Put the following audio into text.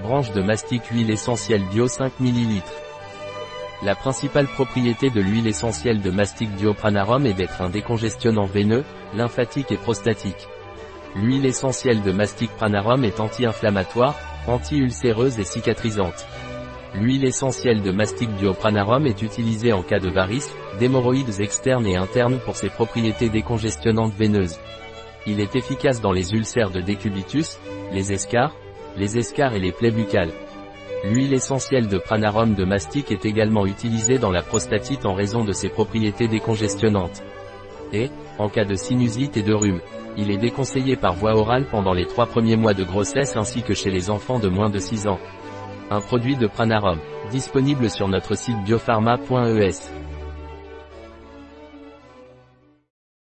branche de mastic huile essentielle bio 5 ml. La principale propriété de l'huile essentielle de mastic Pranarum est d'être un décongestionnant veineux, lymphatique et prostatique. L'huile essentielle de mastic pranarum est anti-inflammatoire, anti-ulcéreuse et cicatrisante. L'huile essentielle de mastic pranarum est utilisée en cas de varices, d'hémorroïdes externes et internes pour ses propriétés décongestionnantes veineuses. Il est efficace dans les ulcères de décubitus, les escars, les escars et les plaies buccales. L'huile essentielle de pranarum de mastic est également utilisée dans la prostatite en raison de ses propriétés décongestionnantes. Et, en cas de sinusite et de rhume, il est déconseillé par voie orale pendant les trois premiers mois de grossesse ainsi que chez les enfants de moins de 6 ans. Un produit de Pranarum, disponible sur notre site biopharma.es.